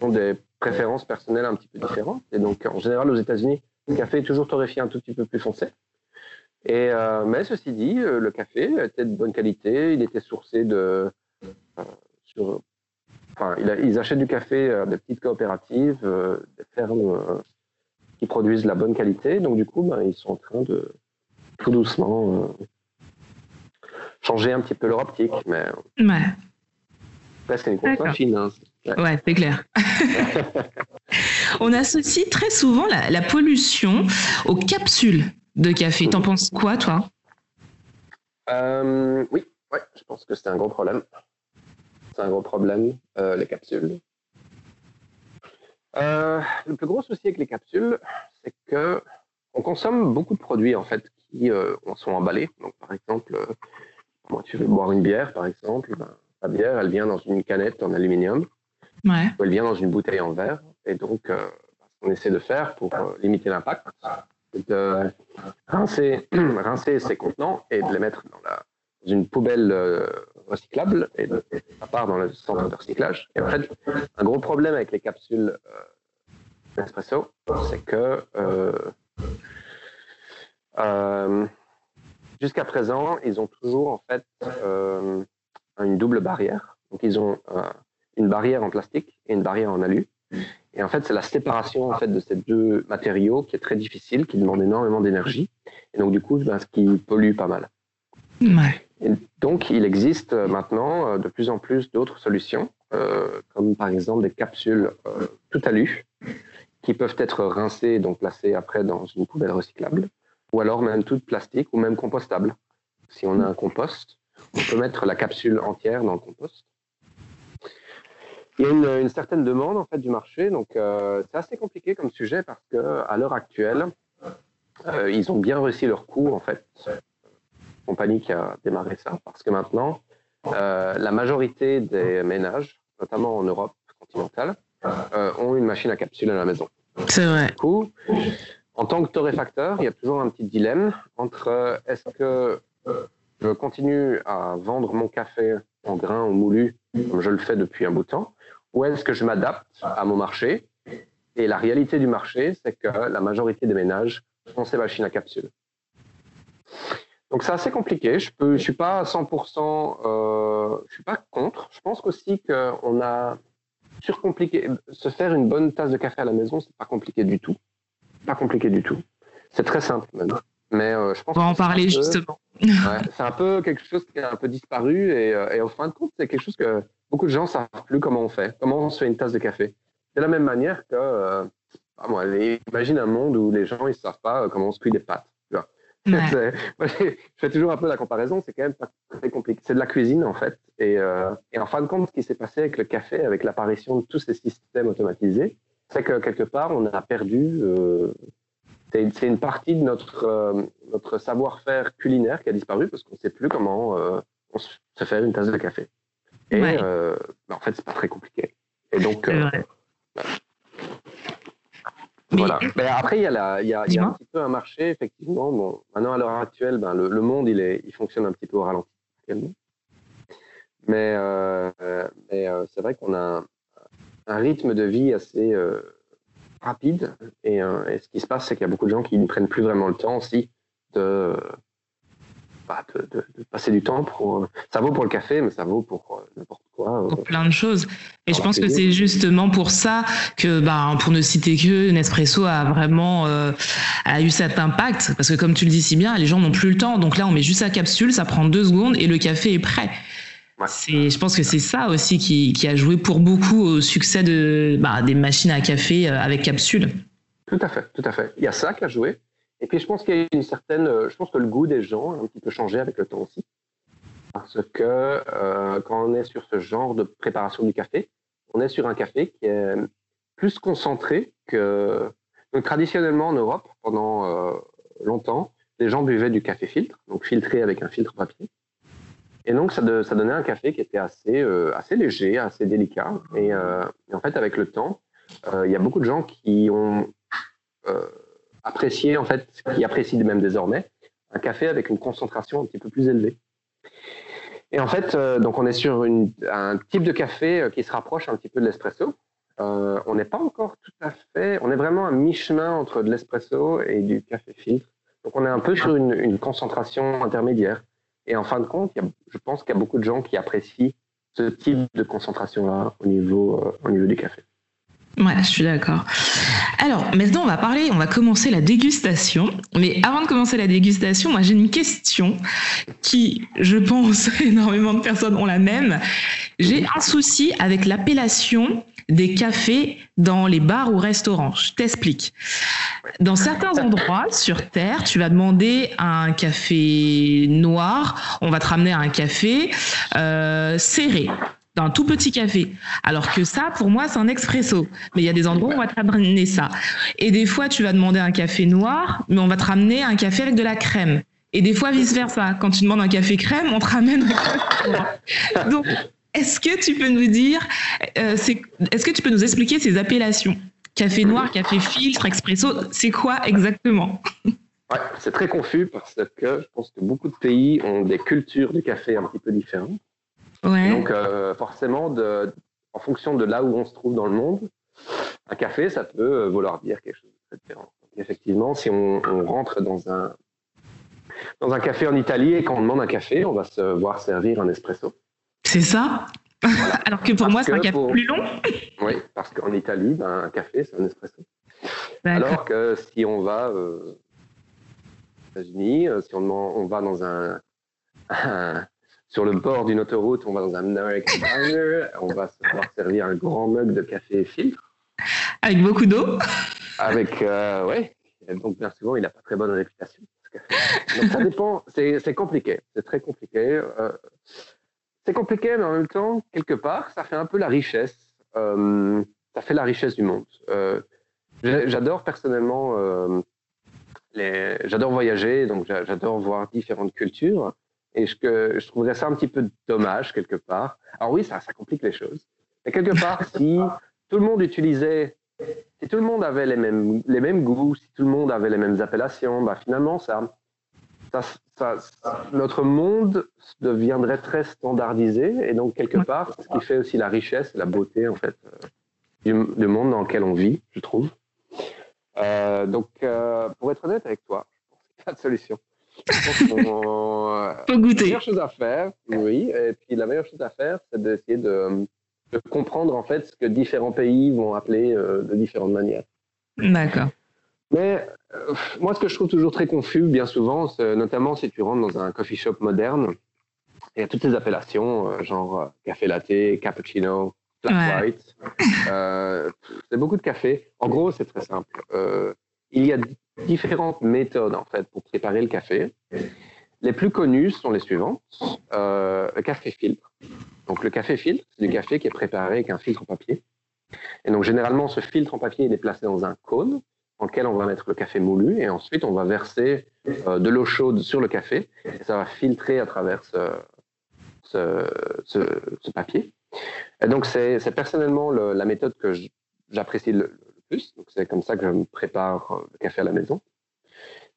ont des préférences personnelles un petit peu différentes. Et donc, en général, aux États-Unis, le café est toujours torréfié un tout petit peu plus foncé. Et, euh, mais ceci dit, euh, le café était de bonne qualité. Il était sourcé de, sur enfin, ils achètent du café des petites coopératives, des fermes qui produisent de la bonne qualité. Donc du coup, ben, ils sont en train de tout doucement changer un petit peu leur optique. Mais ouais. c'est une grosse machine. Hein. Ouais, c'est clair. On associe très souvent la, pollution aux capsules de café. T'en penses quoi, toi euh, Oui, ouais, je pense que c'est un gros problème. C'est un gros problème, euh, les capsules. Euh, le plus gros souci avec les capsules, c'est que on consomme beaucoup de produits en fait qui sont emballés. Donc, par exemple, moi, tu veux boire une bière, par exemple, ben, la bière, elle vient dans une canette en aluminium. Elle vient dans une bouteille en verre. Et donc, qu'on essaie de faire pour limiter l'impact, de rincer, rincer ces contenants et de les mettre dans, une poubelle euh, recyclable et de, ça part dans le centre de recyclage. Et en un gros problème avec les capsules d'espresso, c'est que jusqu'à présent, ils ont toujours en fait une double barrière. Donc, ils ont une barrière en plastique et une barrière en alu. Et en fait, c'est la séparation en fait de ces deux matériaux qui est très difficile, qui demande énormément d'énergie. Et donc, du coup, ben, ce qui pollue pas mal. Et donc, il existe euh, maintenant euh, de plus en plus d'autres solutions, euh, comme par exemple des capsules tout alu, qui peuvent être rincées et donc placées après dans une poubelle recyclable, ou alors même toutes plastique ou même compostables. Si on a un compost, on peut mettre la capsule entière dans le compost il y a une, certaine demande en fait du marché, donc euh, c'est assez compliqué comme sujet parce que à l'heure actuelle, euh, ils ont bien réussi leur coup en fait. Compagnie qui a démarré ça parce que maintenant, euh, la majorité des ménages, notamment en Europe continentale, ont une machine à capsule à la maison. C'est vrai. Du coup, en tant que torréfacteur, il y a toujours un petit dilemme entre est-ce que je continue à vendre mon café en grains ou moulu comme je le fais depuis un bout de temps, ou est-ce que je m'adapte à mon marché? Et la réalité du marché, c'est que la majorité des ménages ont ces machines à capsules. Donc c'est assez compliqué. Je ne suis pas à 100%, euh, suis pas contre. Je pense aussi qu'on a surcompliqué. Se faire une bonne tasse de café à la maison, c'est pas compliqué du tout. Pas compliqué du tout. C'est très simple même. Mais euh, je pense. On va en parler justement. c'est un peu quelque chose qui a un peu disparu et, euh, et au fin de compte, c'est quelque chose que beaucoup de gens ne savent plus comment on fait, comment on se fait une tasse de café. De la même manière que, euh, moi, imagine un monde où les gens ne savent pas euh, comment on se cuit des pâtes. je fais toujours un peu la comparaison, c'est quand même pas très compliqué. C'est de la cuisine en fait. Et, euh, et en fin de compte, ce qui s'est passé avec le café, avec l'apparition de tous ces systèmes automatisés, c'est que quelque part, on a perdu. Euh, c'est une partie de notre, euh, notre savoir-faire culinaire qui a disparu parce qu'on ne sait plus comment on se fait une tasse de café. Et euh, bah, en fait, c'est pas très compliqué. Et donc, euh, voilà. Mais après, il y a, la, il y a, il y a un petit peu un marché, effectivement. Bon, maintenant, à l'heure actuelle, ben, le, le, monde, il, est, il fonctionne un petit peu au ralenti. Mais, euh, mais euh, c'est vrai qu'on a un, un, rythme de vie assez euh, rapide. Et, et, ce qui se passe, c'est qu'il y a beaucoup de gens qui ne prennent plus vraiment le temps aussi de de, passer du temps pour. Euh, ça vaut pour le café, mais ça vaut pour euh, n'importe quoi. Euh, pour plein de choses. Et je pense que c'est justement pour ça que, bah, pour ne citer que, Nespresso a vraiment a eu cet impact. Parce que, comme tu le dis si bien, les gens n'ont plus le temps. Donc là, on met juste la capsule, ça prend deux secondes et le café est prêt. C'est, je pense que c'est ça aussi qui, qui, a joué pour beaucoup au succès de, bah, des machines à café avec capsule. Tout à fait, tout à fait. Il y a ça qui a joué. Et puis, je pense qu'il y a une certaine. Euh, je pense que le goût des gens a un petit peu changé avec le temps aussi. Parce que euh, quand on est sur ce genre de préparation du café, on est sur un café qui est plus concentré que. Donc, traditionnellement, en Europe, pendant euh, longtemps, les gens buvaient du café filtre, donc filtré avec un filtre papier. Et donc, ça, donnait un café qui était assez, euh, assez léger, assez délicat. Et, euh, et, en fait, avec le temps, euh, il y a beaucoup de gens qui ont apprécier, en fait, qui apprécient même désormais, un café avec une concentration un petit peu plus élevée. Et en fait, donc on est sur un type de café qui se rapproche un petit peu de l'espresso. On n'est pas encore tout à fait, on est vraiment à mi-chemin entre de l'espresso et du café filtre. Donc on est un peu sur une concentration intermédiaire. Et en fin de compte, je pense qu'il y a beaucoup de gens qui apprécient ce type de concentration-là au niveau, au niveau du café. Ouais, je suis d'accord. Alors, maintenant, on va parler, on va commencer la dégustation. Mais avant de commencer la dégustation, moi, j'ai une question qui, je pense, énormément de personnes ont la même. J'ai un souci avec l'appellation des cafés dans les bars ou restaurants. Je t'explique. Dans certains endroits sur Terre, tu vas demander un café noir, on va te ramener un café euh, serré un tout petit café. Alors que ça, pour moi, c'est un expresso. Mais il y a des endroits où on va te ramener ça. Et des fois, tu vas demander un café noir, mais on va te ramener un café avec de la crème. Et des fois, vice-versa. Quand tu demandes un café crème, on te ramène un café noir. Donc, est-ce que tu peux nous dire, euh, est-ce que tu peux nous expliquer ces appellations? Café noir, café filtre, expresso, c'est quoi exactement? Ouais, c'est très confus parce que je pense que beaucoup de pays ont des cultures du café un petit peu différentes. Donc, euh, forcément, de, en fonction de là où on se trouve dans le monde, un café, ça peut euh, vouloir dire quelque chose de différent. effectivement, si on, rentre dans un, dans un café en Italie et qu'on demande un café, on va se voir servir un espresso. C'est ça Alors que pour moi, c'est un café plus long Oui, parce qu'en Italie, ben, un café, c'est un espresso. Alors que si on va euh, aux États-Unis, si on, on va dans un, sur le bord d'une autoroute, on va dans un American Diner, on va se voir servir un grand mug de café filtre. Avec beaucoup d'eau Avec, euh, ouais. Donc, bien souvent, il n'a pas très bonne réputation. Donc, ça dépend. C'est compliqué. C'est très compliqué. Euh, c'est compliqué, mais en même temps, quelque part, ça fait un peu la richesse. Euh, ça fait la richesse du monde. Euh, j'adore personnellement. Euh, j'adore voyager, donc j'adore voir différentes cultures. Et je, je trouverais ça un petit peu dommage quelque part. Alors oui, ça, ça complique les choses. Mais quelque part, si tout le monde utilisait, si tout le monde avait les mêmes, les mêmes goûts, si tout le monde avait les mêmes appellations, bah finalement, ça, ça, notre monde deviendrait très standardisé. Et donc, quelque part, ce qui fait aussi la richesse et la beauté, en fait, euh, du, monde dans lequel on vit, je trouve. Euh, donc, euh, pour être honnête avec toi, je pense qu'il n'y a pas de solution. Faut goûter. La meilleure chose à faire, oui. Et puis la meilleure chose à faire, c'est d'essayer de, comprendre en fait ce que différents pays vont appeler euh, de différentes manières. D'accord. Mais euh, moi, ce que je trouve toujours très confus, bien souvent, notamment si tu rentres dans un coffee shop moderne, il y a toutes ces appellations, euh, genre café latte, cappuccino, flat white. c'est beaucoup de café. En gros, c'est très simple. il y a différentes méthodes en fait pour préparer le café. Les plus connues sont les suivantes. Euh, le café filtre. Donc le café filtre, c'est du café qui est préparé avec un filtre en papier. Et donc généralement, ce filtre en papier il est placé dans un cône dans lequel on va mettre le café moulu et ensuite on va verser euh, de l'eau chaude sur le café et ça va filtrer à travers ce, papier. Et donc c'est personnellement la méthode que j'apprécie le, plus. Donc c'est comme ça que je me prépare euh, le café à la maison.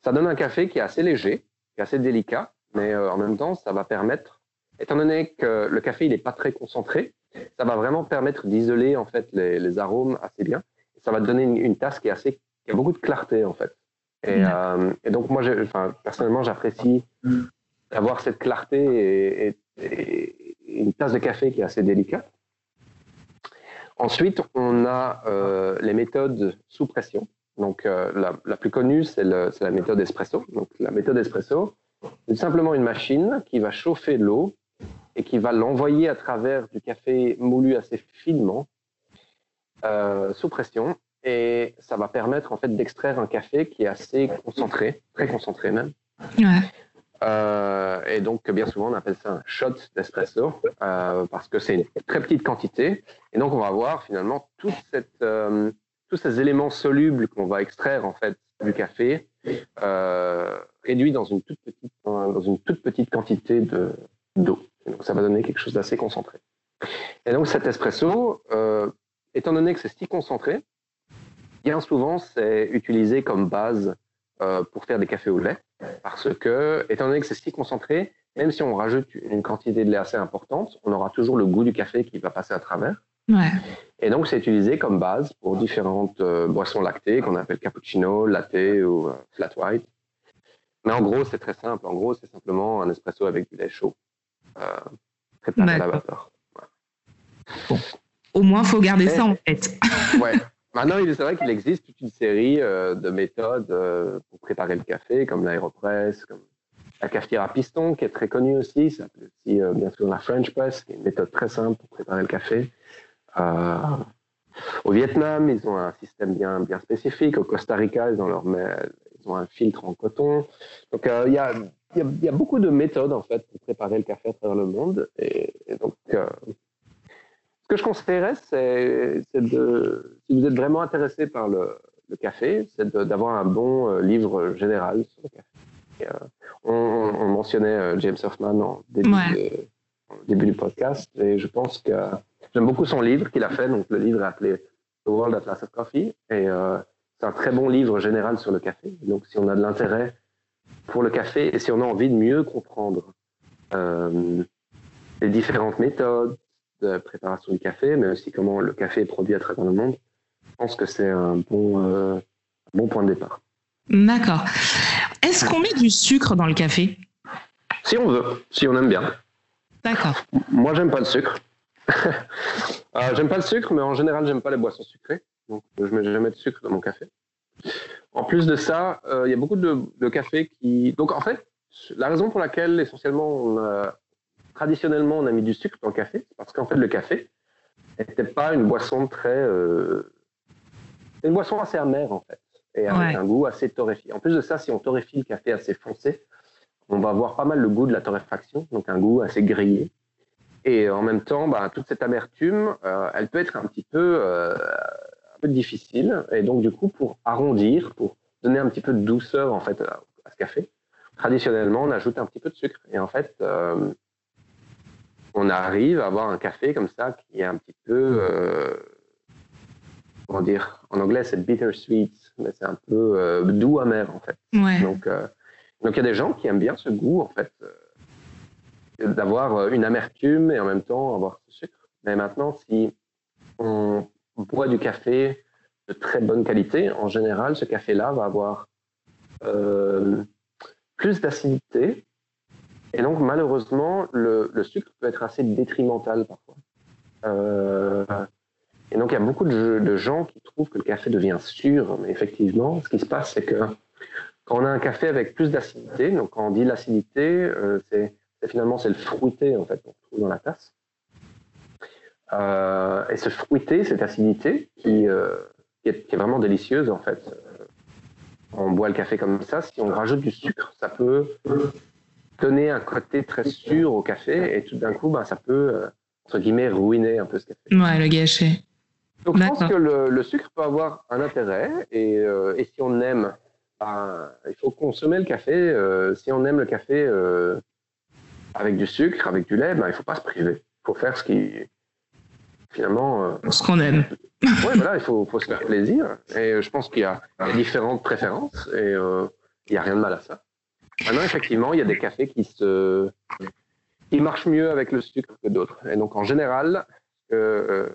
Ça donne un café qui est assez léger, qui est assez délicat, mais euh, en même temps, ça va permettre, étant donné que le café il n'est pas très concentré, ça va vraiment permettre d'isoler en fait les, arômes assez bien. Ça va donner une, tasse qui est assez, a beaucoup de clarté en fait. Et, euh, donc moi, enfin, personnellement, j'apprécie avoir cette clarté et, une tasse de café qui est assez délicate. Ensuite, on a euh, les méthodes sous pression. Donc, euh, la, plus connue, c'est la méthode espresso. Donc, la méthode espresso, c'est simplement une machine qui va chauffer l'eau et qui va l'envoyer à travers du café moulu assez finement euh, sous pression. Et ça va permettre en fait d'extraire un café qui est assez concentré, très concentré même. Ouais. Euh, et donc, bien souvent, on appelle ça un shot d'espresso euh, parce que c'est une très petite quantité. Et donc, on va avoir finalement toute cette, euh, tous ces éléments solubles qu'on va extraire en fait du café réduits dans une toute petite, dans une toute petite quantité de, d'eau. Donc, ça va donner quelque chose d'assez concentré. Et donc, cet espresso, étant donné que c'est si concentré, bien souvent, c'est utilisé comme base euh, pour faire des cafés au lait, parce que, étant donné que c'est si concentré, même si on rajoute une quantité de lait assez importante, on aura toujours le goût du café qui va passer à travers. Ouais. Et donc, c'est utilisé comme base pour différentes euh, boissons lactées qu'on appelle cappuccino, latte ou euh, flat white. Mais en gros, c'est très simple. En gros, c'est simplement un espresso avec du lait chaud, préparé à la vapeur. Au moins, faut garder ça en tête. ouais. Maintenant, il est vrai qu'il existe toute une série de méthodes pour préparer le café, comme l'aéropress, comme la cafetière à piston, qui est très connue aussi. Ça s'appelle aussi, bien sûr, la French press, qui est une méthode très simple pour préparer le café. Euh, au Vietnam, ils ont un système bien, bien spécifique. Au Costa Rica, ils ont, leur, ils ont un filtre en coton. Donc, euh, il y, a, beaucoup de méthodes, en fait, pour préparer le café à travers le monde. Et, donc, euh, que je conseillerais, c'est de, si vous êtes vraiment intéressé par le, le café, c'est d'avoir un bon livre général sur le café. on, on, mentionnait James Hoffman en début, début du podcast, et je pense que J'aime beaucoup son livre qu'il a fait. Donc, le livre est appelé The World Atlas of Coffee. Et euh, c'est un très bon livre général sur le café. Donc, si on a de l'intérêt pour le café et si on a envie de mieux comprendre euh, les différentes méthodes de préparation du café, mais aussi comment le café est produit à travers le monde, je pense que c'est un bon, euh, un bon point de départ. D'accord. Est-ce qu'on met du sucre dans le café? Si on veut, si on aime bien. D'accord. Moi, j'aime pas le sucre. euh, j'aime pas le sucre, mais en général, j'aime pas les boissons sucrées. Donc, je mets jamais de sucre dans mon café. En plus de ça, euh, il y a beaucoup de, de, café qui. Donc, en fait, la raison pour laquelle, essentiellement, on a... traditionnellement, on a mis du sucre dans le café, parce qu'en fait, le café n'était pas une boisson très. Euh... une boisson assez amère, en fait, et avec un goût assez torréfié. En plus de ça, si on torréfie le café assez foncé, on va avoir pas mal le goût de la torréfaction, donc un goût assez grillé. Et en même temps, bah, toute cette amertume, euh, elle peut être un petit peu, euh, un peu difficile. Et donc, du coup, pour arrondir, pour donner un petit peu de douceur en fait à, ce café, traditionnellement, on ajoute un petit peu de sucre. Et en fait, euh, on arrive à avoir un café comme ça qui est un petit peu, euh, comment dire, en anglais c'est bittersweet, mais c'est un peu euh, doux amer en fait. Ouais. Donc, euh, donc il y a des gens qui aiment bien ce goût en fait d'avoir une amertume et en même temps avoir ce sucre. Mais maintenant, si on boit du café de très bonne qualité, en général, ce café-là va avoir plus d'acidité. Et donc, malheureusement, le, sucre peut être assez détrimental parfois. Euh, et donc, il y a beaucoup de, gens qui trouvent que le café devient sûr. Mais effectivement, ce qui se passe, c'est que quand on a un café avec plus d'acidité, donc quand on dit l'acidité, euh, c'est finalement c'est le fruité en fait qu'on trouve dans la tasse. Euh, et ce fruité, cette acidité qui, est, vraiment délicieuse en fait. On boit le café comme ça, si on rajoute du sucre, ça peut donner un côté très sûr au café et tout d'un coup, ben, ça peut euh, entre guillemets ruiner un peu ce café. Ouais, le gâcher. Donc je pense que le, le, sucre peut avoir un intérêt et, euh, et si on aime, ben, il faut consommer le café. Euh, si on aime le café avec du sucre, avec du lait, ben, il ne faut pas se priver. Il faut faire ce qui, finalement... Euh... Ce qu'on aime. oui, voilà, il faut, faut, se faire plaisir. Et je pense qu'il y, y, a différentes préférences et euh, il n'y a rien de mal à ça. Maintenant, effectivement, il y a des cafés qui, se, qui marchent mieux avec le sucre que d'autres. Et donc, en général, ce que euh,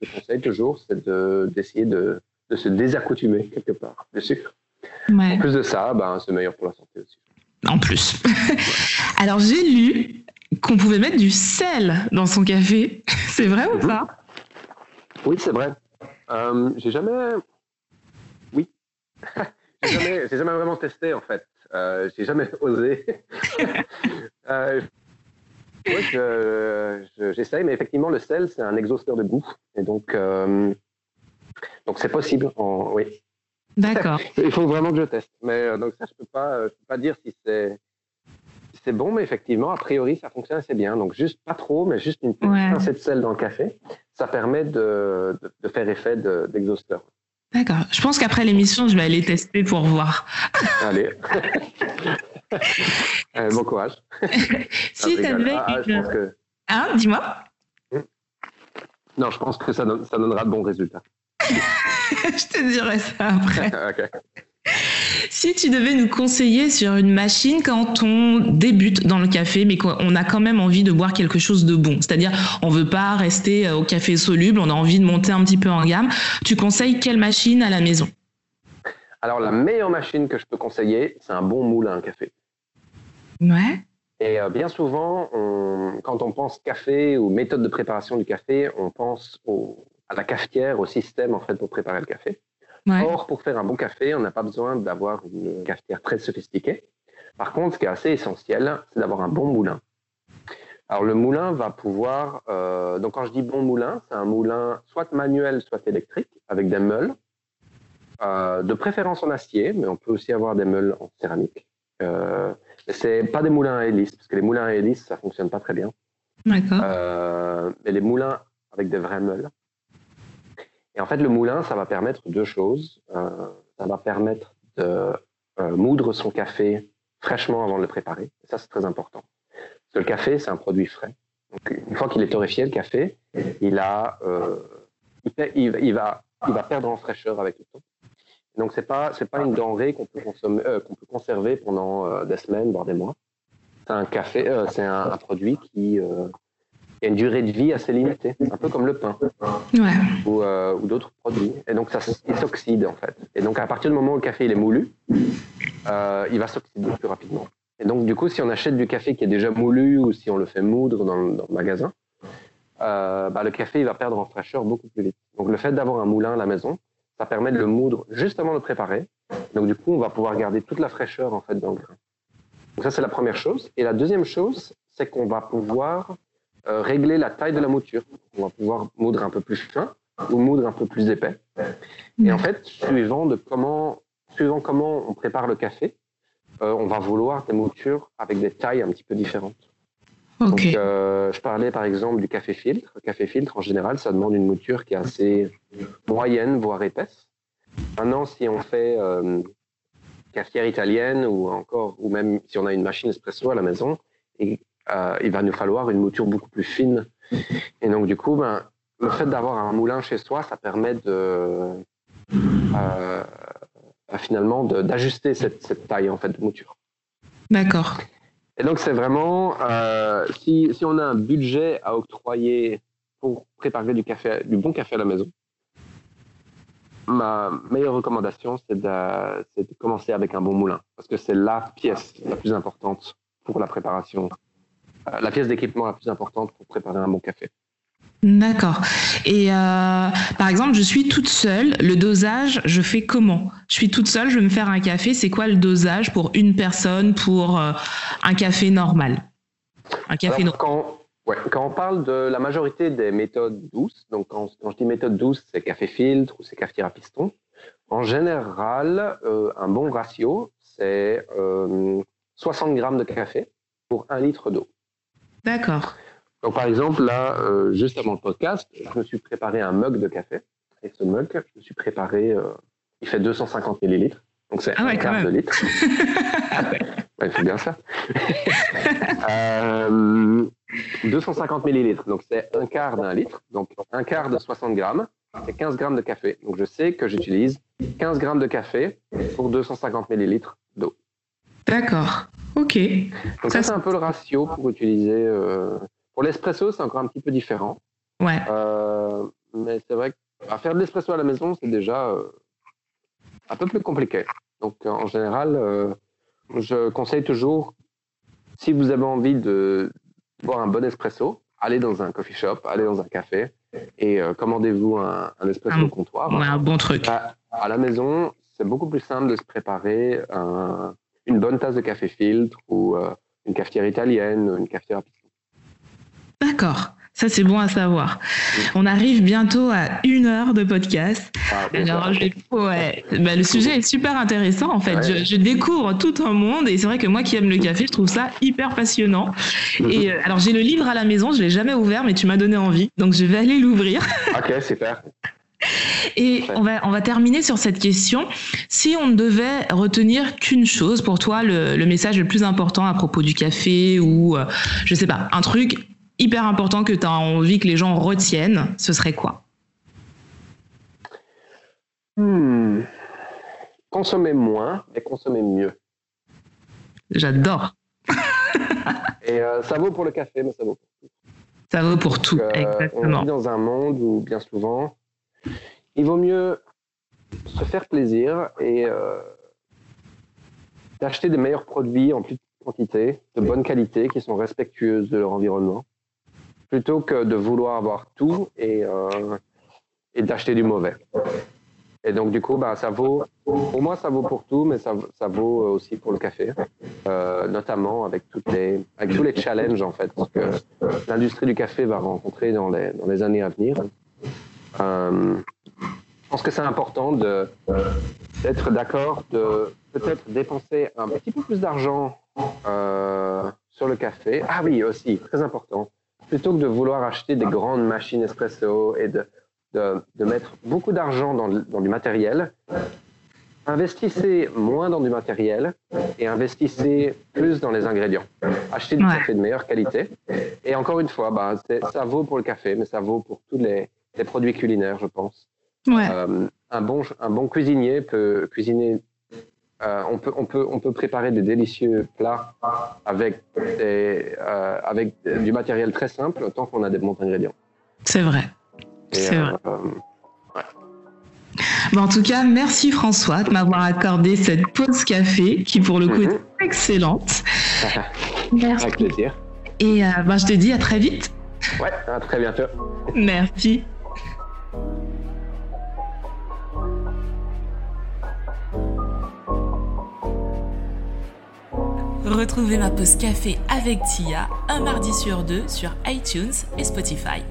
je conseille toujours, c'est d'essayer de, de, de, se désaccoutumer quelque part du sucre. Ouais. En plus de ça, ben, c'est meilleur pour la santé aussi en plus. Alors j'ai lu qu'on pouvait mettre du sel dans son café. C'est vrai ou pas? Oui, c'est vrai. Euh, j'ai jamais. Oui. j'ai jamais, jamais, vraiment testé en fait. Euh, j'ai jamais osé. euh, oui, j'essaye, je, mais effectivement, le sel, c'est un exhausteur de goût. Et donc, euh, donc c'est possible. En, oui. D'accord. Il faut vraiment que je teste. Mais euh, donc ça, je peux pas, je peux pas dire si c'est si c'est bon, mais effectivement, a priori, ça fonctionne assez bien. Donc juste pas trop, mais juste une petite Ouais. pincée de sel dans le café, ça permet de, de, de faire effet de- d'exhausteur. D'accord. Je pense qu'après l'émission, je vais aller tester pour voir. Allez. Euh, bon courage. Si tu avais Ah, ah, une... que Hein, dis-moi. non, je pense que ça, donne- ça donnera de bons résultats. je te dirai ça après. ok. Si tu devais nous conseiller sur une machine quand on débute dans le café, mais qu'on a quand même envie de boire quelque chose de bon, c'est-à-dire on veut pas rester euh, au café soluble, on a envie de monter un petit peu en gamme, tu conseilles quelle machine à la maison? Alors la meilleure machine que je peux conseiller, c'est un bon moule à un café. Ouais. Et euh, bien souvent, on, quand on pense café ou méthode de préparation du café, on pense au, à la cafetière, au système en fait pour préparer le café. Ouais. Or, pour faire un bon café, on n'a pas besoin d'avoir une cafetière très sophistiquée. Par contre, ce qui est assez essentiel, c'est d'avoir un bon moulin. Alors, le moulin va pouvoir. euh, donc, quand je dis bon moulin, c'est un moulin soit manuel, soit électrique, avec des meules, euh, de préférence en acier, mais on peut aussi avoir des meules en céramique. Euh, c'est pas des moulins à hélice, parce que les moulins à hélice, ça fonctionne pas très bien. D'accord. Euh, mais les moulins avec des vraies meules. En fait, le moulin, ça va permettre deux choses. Euh, ça va permettre de euh, moudre son café fraîchement avant de le préparer. Et ça, c'est très important. Parce que le café, c'est un produit frais. Donc, une fois qu'il est torréfié, le café, il, a, euh, il, va, il va perdre en fraîcheur avec le temps. Donc, c'est pas, c'est pas une denrée qu'on peut, consommer, qu'on peut conserver pendant des semaines, voire des mois. C'est un café, c'est un produit qui, euh, qui a une durée de vie assez limitée, un peu comme le pain Ouais. ou, euh, ou d'autres produits. Et donc, ça, il s'oxyde en fait. Et donc, à partir du moment où le café il est moulu, euh, il va s'oxyder plus rapidement. Et donc, du coup, si on achète du café qui est déjà moulu ou si on le fait moudre dans, le- dans le magasin, euh, bah, le café il va perdre en fraîcheur beaucoup plus vite. Donc, le fait d'avoir un moulin à la maison, ça permet de le moudre juste avant de le préparer. Donc, du coup, on va pouvoir garder toute la fraîcheur en fait dans le grain. Donc, ça, c'est la première chose. Et la deuxième chose, c'est qu'on va pouvoir euh, régler la taille de la mouture. On va pouvoir moudre un peu plus fin ou moudre un peu plus épais. Et en fait, suivant, de comment, suivant comment on prépare le café, euh, on va vouloir des moutures avec des tailles un petit peu différentes. Donc, euh, je parlais par exemple du café filtre. Le café filtre, en général, ça demande une mouture qui est assez moyenne, voire épaisse. Maintenant, si on fait euh, cafetière italienne ou encore, ou même si on a une machine espresso à la maison, et, euh, il va nous falloir une mouture beaucoup plus fine. Et donc, du coup, ben, le fait d'avoir un moulin chez soi, ça permet de euh, finalement d'ajuster cette, cette taille en fait de mouture. D'accord. Et donc, c'est vraiment, euh, si, si on a un budget à octroyer pour préparer du, café, du bon café à la maison, ma meilleure recommandation, c'est de, commencer avec un bon moulin. Parce que c'est la pièce la plus importante pour la préparation, la pièce d'équipement la plus importante pour préparer un bon café. D'accord. Et euh, par exemple, je suis toute seule. Le dosage, je fais comment? Je suis toute seule, je veux me faire un café. C'est quoi le dosage pour une personne pour euh, un café normal? Un café Alors, normal. quand, ouais, quand on parle de la majorité des méthodes douces, donc quand, quand je dis méthode douce, c'est café filtre ou c'est cafetière à piston, en général, euh, un bon ratio, c'est euh, 60 grammes de café pour un litre d'eau. D'accord. Donc, par exemple, là, euh, juste avant le podcast, je me suis préparé un mug de café. Et ce mug, je me suis préparé, euh, il fait 250 millilitres. Donc, c'est Ah ouais, un quart de litre. Ouais, il faut bien faire. Euh, 250 millilitres. Donc, c'est un quart d'un litre. Donc, un quart de 60 grammes, c'est 15 grammes de café. Donc, je sais que j'utilise 15 grammes de café pour 250 millilitres d'eau. D'accord. Ok. Donc, Ça, ça, c'est un peu le ratio pour utiliser. euh, Pour l'espresso, c'est encore un petit peu différent. Ouais. Euh, mais c'est vrai qu'à faire de l'espresso à la maison, c'est déjà euh, un peu plus compliqué. Donc, en général, je conseille toujours, si vous avez envie de boire un bon espresso, allez dans un coffee shop, allez dans un café et commandez-vous un, un espresso Un- au comptoir. Ouais, un bon truc. À, à la maison, c'est beaucoup plus simple de se préparer un- une bonne tasse de café filtre ou euh, une cafetière italienne, une cafetière à. D'accord. Ça, c'est bon à savoir. On arrive bientôt à une heure de podcast. Ah, Alors, je- ouais, bah, le sujet est super intéressant en fait. Ouais. Je, je découvre tout un monde et c'est vrai que moi qui aime le café, je trouve ça hyper passionnant. Et euh, alors j'ai le livre à la maison, je l'ai jamais ouvert, mais tu m'as donné envie, donc je vais aller l'ouvrir. Ok, super. Et on va on va terminer sur cette question. Si on ne devait retenir qu'une chose pour toi, le, le message le plus important à propos du café ou euh, je sais pas, un truc hyper important que tu as envie que les gens retiennent, ce serait quoi? Hmm. Consommer moins et consommer mieux. J'adore. Et euh, ça vaut pour le café, mais ça vaut pour Ça vaut pour tout. tout. Euh, on Exactement. vit dans un monde où, bien souvent, il vaut mieux se faire plaisir et euh, d'acheter des meilleurs produits en plus, quantité, de bonne qualité, qui sont respectueuses de leur environnement, plutôt que de vouloir avoir tout et, euh, et d'acheter du mauvais. Et donc, du coup, bah, ça vaut, pour moi, ça vaut pour tout, mais ça, ça vaut aussi pour le café, euh, notamment avec, toutes les, avec tous les challenges, en fait, que l'industrie du café va rencontrer dans les, dans les années à venir. Euh, je pense que c'est important d'être d'accord, de peut-être dépenser un petit peu plus d'argent euh, sur le café. Ah oui, aussi, très important. Plutôt que de vouloir acheter des grandes machines espresso et de, de, de mettre beaucoup d'argent dans, dans, du matériel, investissez moins dans du matériel et investissez plus dans les ingrédients. Achetez du ouais. café de meilleure qualité. Et encore une fois, bah, ça vaut pour le café, mais ça vaut pour tous les, les produits culinaires, je pense. Ouais. Euh, un, bon, un bon cuisinier peut cuisiner. Euh, on, peut, on, peut, on peut préparer des délicieux plats avec, des, euh, avec du matériel très simple tant qu'on a des bons ingrédients. C'est vrai. C'est vrai. Ouais. Bon, en tout cas, merci François de m'avoir accordé cette pause café qui, pour le coup, mm -hmm. est excellente. merci. Avec plaisir. Et ben, je te dis à très vite. Ouais, à très bientôt. Merci. Retrouvez ma pause café avec Tia un mardi sur deux sur iTunes et Spotify.